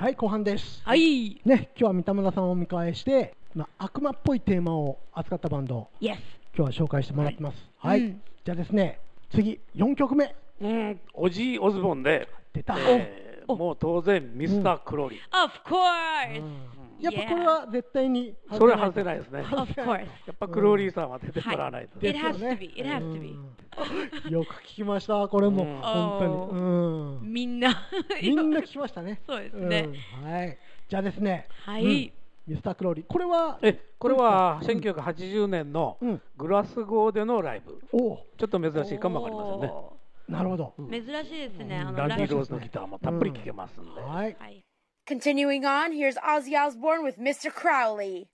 はい、後半です。はい。ね、今日は三田村さんをお迎えして、まあ、悪魔っぽいテーマを扱ったバンドを Yes。今日は紹介してもらってます。はい。うんじゃあですね、次、4曲目。うん、オジー・オズボンで、出た。えーおもう当然、ミスター・クロリー、Of course. やっぱこれは絶対にそれ外せないですね、や Of course. っぱクロリーさんは出てもらわないと、はい It has ね to be. It has to be. うんよく聞きました、これも。うん本当に。うん。みんな。みんな聞きましたね。そうですねうんはい。じゃあですね。はいうんミスタークローリー。これは、えこれは1980年のうんグラスゴーでのライブ、おお、ちょっと珍しいかもわかりませんね、おなるほど。珍しいですね。あのランディ・ローズのギターもたっぷり聴けますんで。はい。Continuing on, here's Ozzy Osbourne with Mr. Crowley.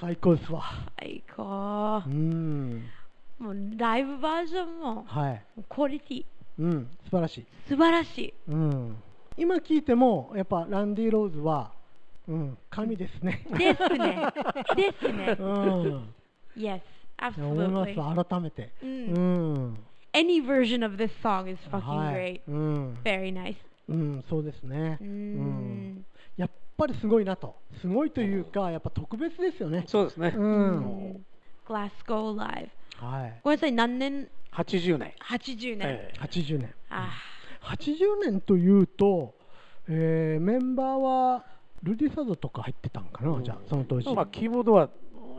最高ですわ。最高う。ん。もうライブバージョンもはい。クオリティうん。素晴らしい。素晴らしい。うん。今聞いても、やっぱランディ・ローズは、うん、神ですね。ですね。ですねう。ん。Yes, 思いま absolutely. す、改めて。ううんん。Any version of this song is fucking はい great. うん。Very nice. うん、そうですねう。ん。やっぱりすごいなと。すごいというか、やっぱ特別ですよね。そうですね。う。うんん。Glasgow Live。はい。ごめんなさい、何年？80年。?80 年。ええ80年。あ80年というと、えーメンバーはルディ・サーゾとか入ってたんかな、じゃあ、その当時。まあ、キーボードは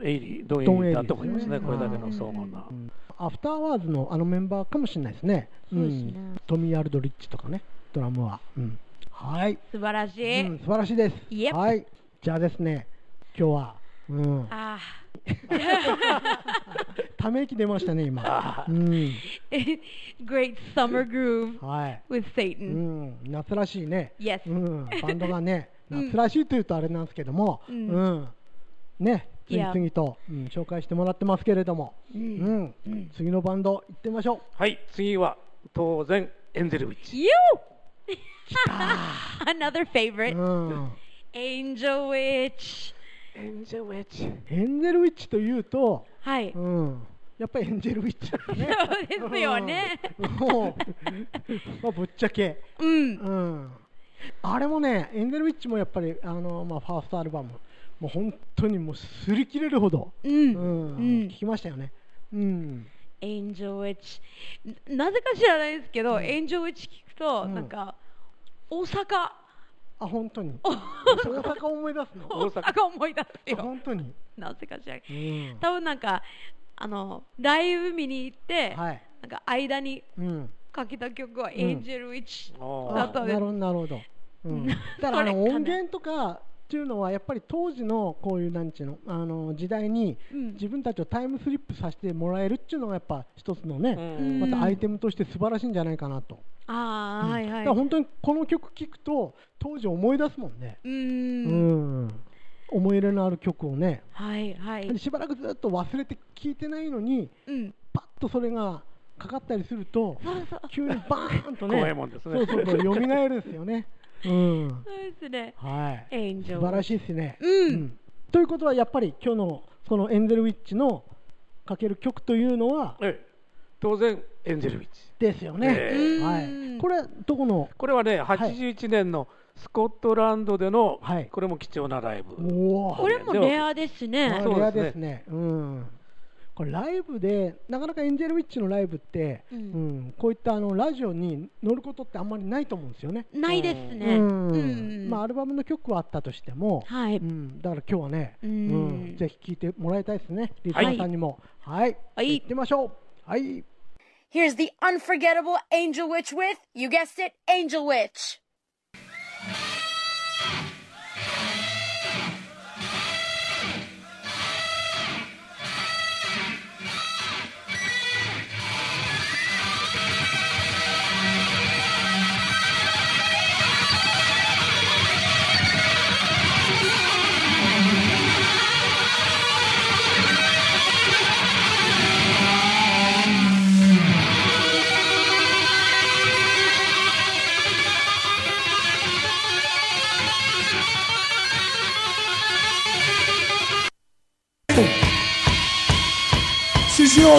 エイリー、ドンエイリーだと思いますね、ドンエイリーこれだけの荘厳なう。んアフターワーズのあのメンバーかもしれないですね。そうですねんトミー・アルドリッジとかね、ドラムは。うんはい、素晴らしうい。ん、素晴らしいです。Yep はい、じゃあですね、今日は、うん、あ ため息出ましたね、今。あうん、Great summer groove はい。with う Satan. ん、夏らしいね。Yes. うん、バンドがね、うん夏らしいというとあれなんですけども、ううんん、ね、次々と、うん、紹介してもらってますけれども、ううんん、うん次のバンド行ってみましょう。はい、次は当然、エンゼルウィッチ。Another う favorite. ん、Angel Witch. エンゼルウィッチ。エンゼルウィッチというと、はい。うん、やっぱりエンジェルウィッチだそうね。ですよね。うんもう、まあ、ぶっちゃけ、うん。うん、あれもね、エンゼルウィッチもやっぱりあの、まあ、ファーストアルバム、もう本当にもう擦り切れるほど、う。うんんうん聞きましたよね。うん、Angel Witch。なぜか知らないですけど、Angel Witch 聞くと、うんなんか、大阪、あ、本当に？大阪思い出すの？大阪思い出すよ。本当に？なぜか知ら。うん、多分なんか、あの、ライブ見に行って、はい。なんか間にうん。かけた曲はん Angel Witch あだったんですあなるほど、なるほど。うん、だから音源とかっていうのはやっぱり当時のこういうなんちのあの時代にうん自分たちをタイムスリップさせてもらえるっていうのがやっぱ一つのね、うんまたアイテムとして素晴らしいんじゃないかなと。ああ、うんはいはい。本当にこの曲聴くと当時思い出すもんね。う。うんん。思い入れのある曲をね。はいはい。しばらくずっと忘れて聴いてないのにうん。パッとそれがかかったりするとそうそう。急にバーンとね怖いもんですね。そうそうそう蘇るんですよね。うん。そうですね。はい。Angel 素晴らしいですね。うんということはやっぱり今日のそのエンゼルウィッチのかける曲というのはええ当然、エンゼルウィッチ。ですよね。ええはい。これはどこの？これはね、81年のスコットランドでの、はいこれも貴重なライブ。おお。これもレアですあね。そうレアですねですね。うん。これライブでなかなかエンジェルウィッチのライブって、ううんん、こういったあのラジオに乗ることってあんまりないと思うんですよね。ないですね。うんうんまあアルバムの曲はあったとしても、はい。うん、だから今日はね、ううんん、ぜひ聴いてもらいたいですね、リスナーさんにも。はい、はい行ってみましょう。はい。Here's the unforgettable Angel Witch with, you guessed it, Angel Witch.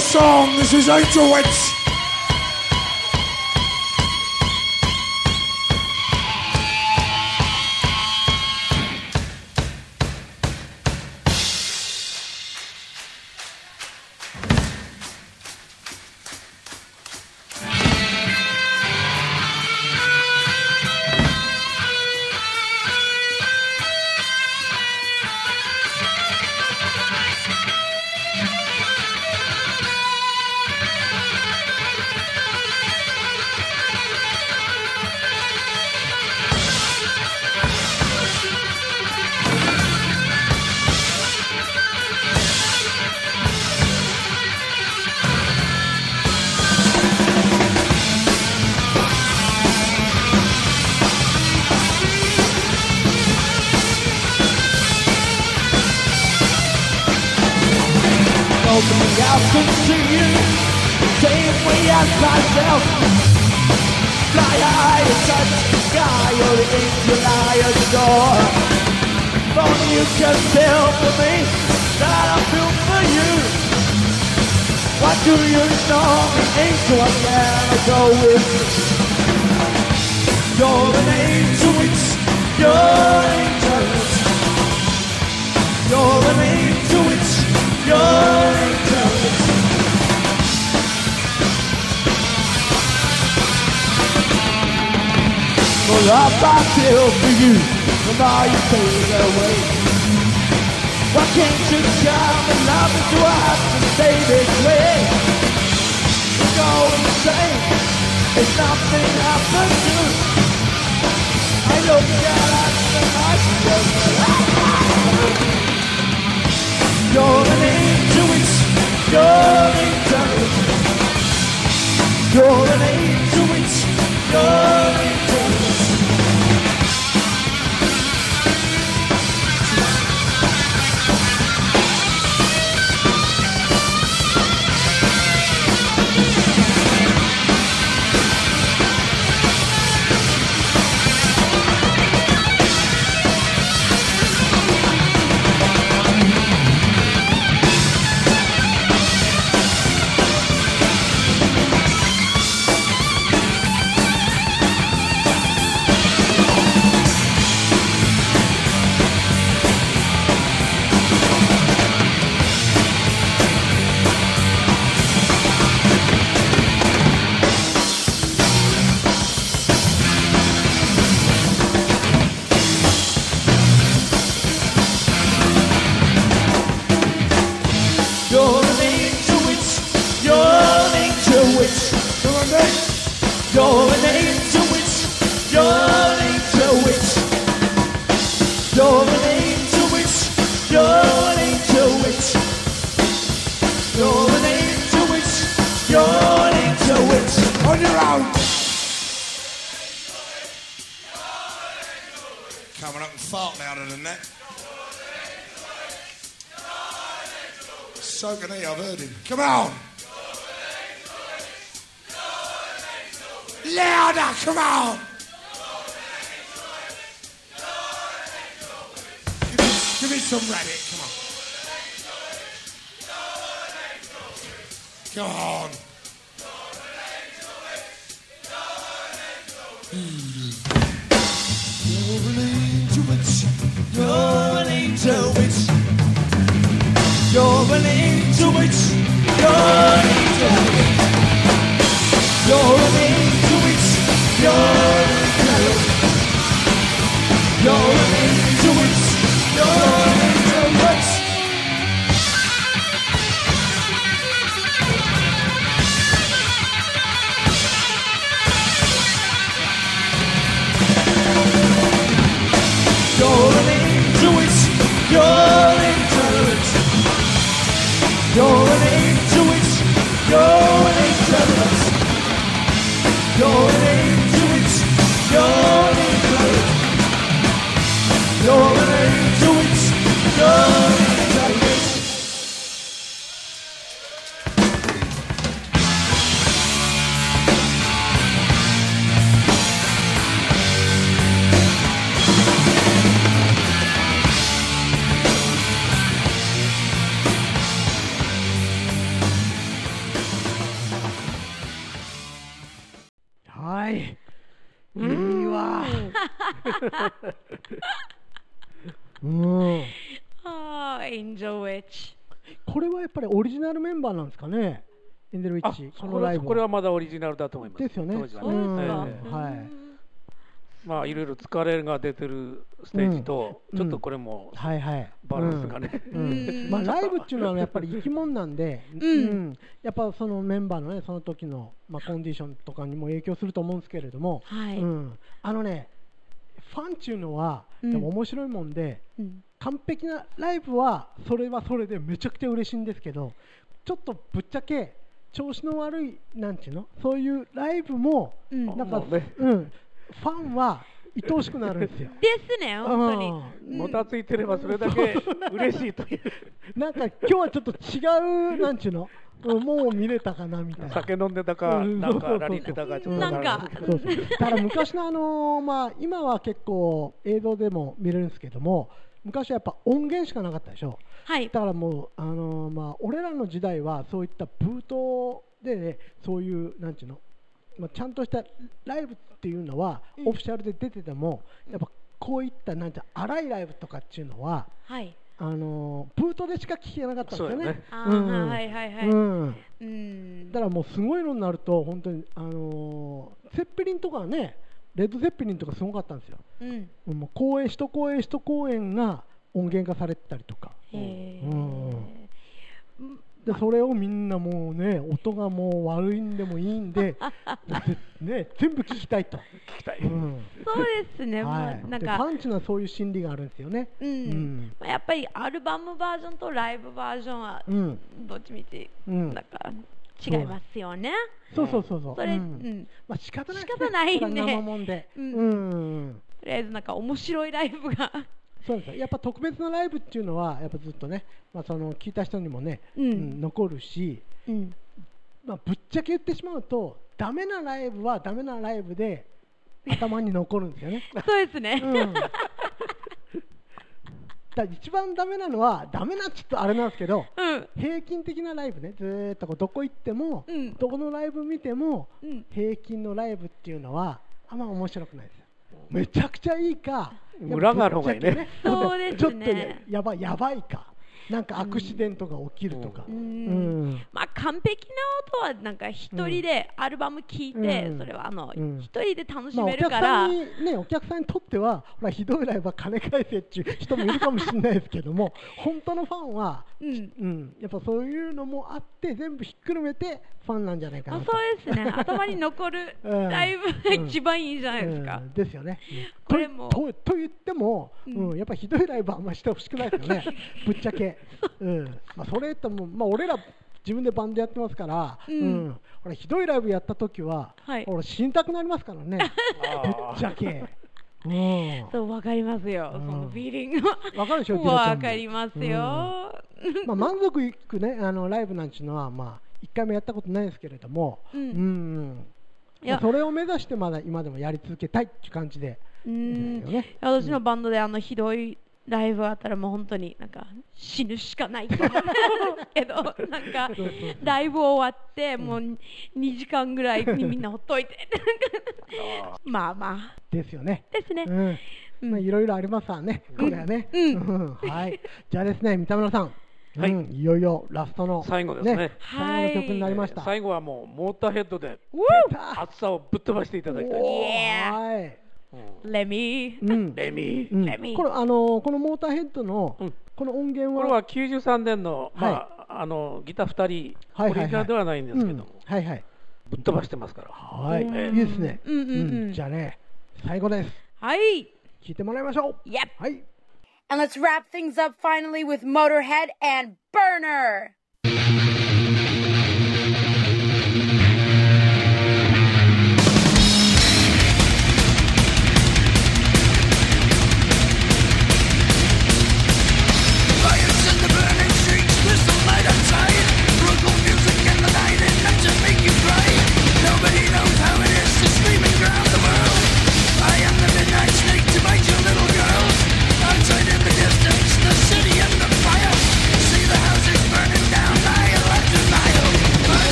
Song. This is Angel Witch. As myself Fly high touch the sky angel I adore If only you can tell for me That I feel for you What do you know? The angel I gotta go with You're an angel witch. You're an angel. You're an angel witch. You're an angel For love I feel for you, and all you fade away. Why can't you love me? Do I have to stay this way? You insane. If nothing happens to I look at us and I just You're an angel, you're an angel. You're an angel, you're an. You're an angel witch. You're an angel witch. You're an angel. You're an angel witch. You're an angel witch. You're an angel witch. You're an angel witch. You're an angel witch. You're an angel witch. On your own. Coming up and fart louder than that. So can he, I've heard him. Come on. Louder, come on. Give me, give me some rabbit, come on. Come on. You're You're willing to reach your angel. You're willing to reach your angel. You're You're これはやっぱりオリジナルメンバーなんですかね？エンデルウィあッチ、これはこのライブこれはまだオリジナルだと思います。ですよね。当時はい。まあいろいろ疲れが出てるステージと、うん。ちょっとこれもはいはい。バランスがね、うん。うん。まあ、ライブっていうのはやっぱり生き物なんで、うん。やっぱそのメンバーのねその時のまあコンディションとかにも影響すると思うんですけれども、はい。うん、あのねファンっていうのはうん。でも面白いもんで、うん完璧なライブはそれはそれでめちゃくちゃ嬉しいんですけどちょっとぶっちゃけ調子の悪いなんていうの？そういうライブもうん。なんか、ね。うん、ファンは愛おしくなるんですよ。ですね、本当に。うん。もたついてればそれだけ嬉しいという。なんか今日はちょっと違う、なんちゅうの、うんもう見れたかなみたいな。酒飲んでたか、うん。なんかラリってたかちょっと。ないですけどそうそう。だから昔のあのーまあ今は結構映像でも見れるんですけども昔はやっぱ音源しかなかったでしょ。はい。だからもうあのーまあ俺らの時代はそういったブートでねそういうなんちゅうのまあちゃんとしたライブっていうのは、うん。オフィシャルで出ててもやっぱこういったなんて荒いライブとかっていうのははい。あのープートでしか聞けなかったんですよね。だからもうすごいのになると本当にあのーセッペリンとかはねレッド・セッペリンとかすごかったんですよ。うん。もう公演一公演一公演が音源化されてたりとか。うん。でそれをみんなもうね音がもう悪いんでもいいんで ね全部聞きたいと。聞きたい。うん。そうですね、まあはい、なんか。でファンっていうのはそういう心理があるんですよね。うん。うん。まあやっぱりアルバムバージョンとライブバージョンはうん。どっちみちうん。なんか違いますよね。そうそうそうそう。それ、ううんんまあ仕方ない仕方ないねそれは生もんで。ううんとりあえずなんか面白いライブが、そうですよやっぱ特別なライブっていうのはやっぱずっとね、まあその聞いた人にもね、うんうん残るし、うん、まあぶっちゃけ言ってしまうとダメなライブはダメなライブで頭に残るんですよね。そうですね。うん。だ一番ダメなのはダメなっちょっとあれなんですけど。うん、平均的なライブね。ずーっとこうどこ行っても、うん。どこのライブ見てもうん、平均のライブっていうのはあんま面白くないですよ。めちゃくちゃいいか裏がある方がいいね。ぶっちゃけそうですね。ちょっとややばいやばいかなんかアクシデントが起きるとか、まあ完璧な音はなんか一人でアルバム聴いて、うん。それはあの一、うん。人で楽しまあ、おめる客さから、んにねお客さんにとってはほらひどいライブは金返せっていう人もいるかもしれないですけども 本当のファンは、うん。うん、やっぱそういうのもあって全部ひっくるめてファンなんじゃないかまあ、なと。そうですね。頭に残るうん。ライブが一番いいじゃないですか。うん。ですよね。これも。ととと言っても、ううんんやっぱひどいライブはあんまりしてほしくないですよね、ぶっちゃけ。うん。まあ、それとも、まあ、俺ら自分でバンドやってますから、ううん。ん俺ひどいライブやった時は、はい。俺死にたくなりますからね、ぶっちゃけ。うんそうわかりますよ、うん。そのフィーリングは。わかるでしょ、わかりますよ。まあ、満足いくね、あのライブなんていうのは、まあ、一回もやったことないですけれども、うん。うんそれを目指してまだ今でもやり続けたいっていう感じで、ね。私のバンドであのひどいライブあったらもう本当になんか死ぬしかないと思うけど なんかライブ終わってもう2時間ぐらいにみんなほっといてまあまあですよね。ですね、まあ、いろいろありますわね、これはね。うんうんはい。じゃあですね、三田村さん。はいうんいよいよラストの。最後ですね最後の曲になりました。最後はもうモーターヘッドで出た厚さをぶっ飛ばしていただきたい。はい。うん Let me うん。レミうんレミこれあのーこのモーターヘッドのうんこの音源は？これは93年の、はいまあ、あのギター2人、はいはいはいオリジナルではないんですけども、うんはいはい。ぶっ飛ばしてますから。はい。うんいいですね。うんうんうんじゃあね、最後です。はい聞いてもらいましょう。Yep はい。And let's wrap things up finally with Motorhead and Burner.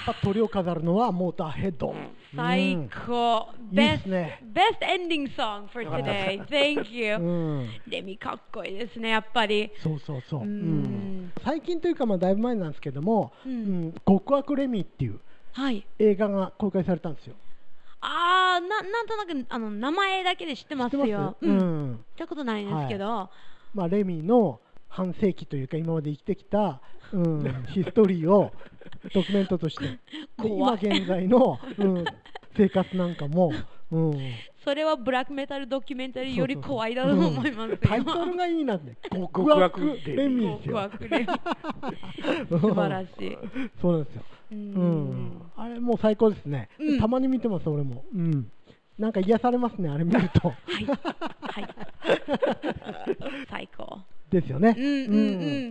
っぱ鳥を飾るのはモーターヘッド。最高。Best, best ending song for today. Thank う you. ん、レミかっこいいですね、やっぱり。そうそうそう。最近というか、まあ、だいぶ前なんですけども、極悪レミっていうはい。映画が公開されたんですよ。あー、ななんとなくあの名前だけで知ってますよ。うん見たことないんですけど。まあ、レミの半世紀というか今まで生きてきた、うん、ヒストリーを ドキュメントとして。で今現在の、うん、生活なんかも、うん、それはブラックメタルドキュメンタリーより怖いだと思いますよ。タイトルがいいなって。極極悪悪レミです極よ悪レミ素晴らしい。そうなんですよ、ううんん、あれもう最高ですね、うん。たまに見てます俺も、うん、なんか癒されますねあれ見ると。はい。はい。最高。ですよね、うんうんう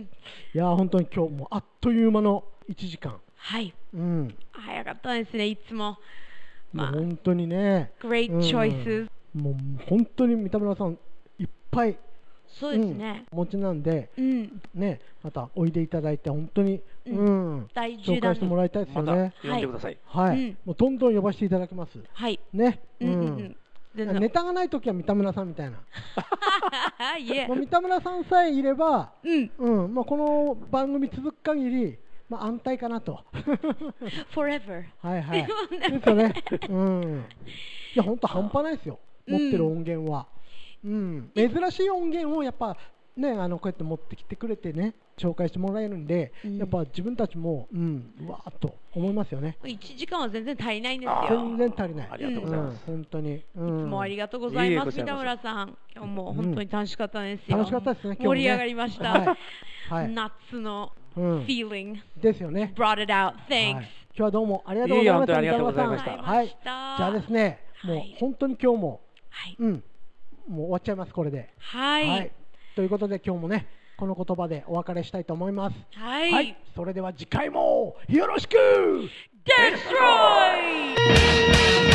ん。いやー本当に今日もあっという間の1時間、はい。うん、早かったですね、いつも。まあもう、本当にね great うん choices。もう本当に三田村さんいっぱいそうですね。うんお持ちなんでうん。ねまたおいでいただいて本当に、ううんん第10紹介弾してもらいたいですよまたね。呼んでください。はい、うんもうどんどん呼ばせていただきます。はい。ね、うんうんうん。ネタがないときは三田村さんみたいな。いえもう三田村さんさえいれば、うん。うん、まあこの番組続く限り、まあ安泰かなと。forever。はいはい。ですよね。うん。いや本当半端ないですよ。持ってる音源は。うん。珍しい音源をやっぱねあのこうやって持ってきてくれてね紹介してもらえるんで、うんやっぱ自分たちもうんうわーっと思いますよね。1時間は全然足りないんですあよ。全然足りない。ありがとうございますうん本当に。うん、いつもありがとうございます、三田村さん。今日も本当に楽しかったですよ。楽しかったですね。ね盛り上がりました。はい。はい夏のうん。feeling ですよね。brought it out. はい Thanks. 今日はどうもありがとうございました。いえいえ本当にありがとうございましたはい。じゃあですね、もうはい本当に今日も、はい。うん、もう終わっちゃいますこれで。はい。ということで今日もねこの言葉でお別れしたいと思います。はい、はい、それでは次回もよろしく。Destroy!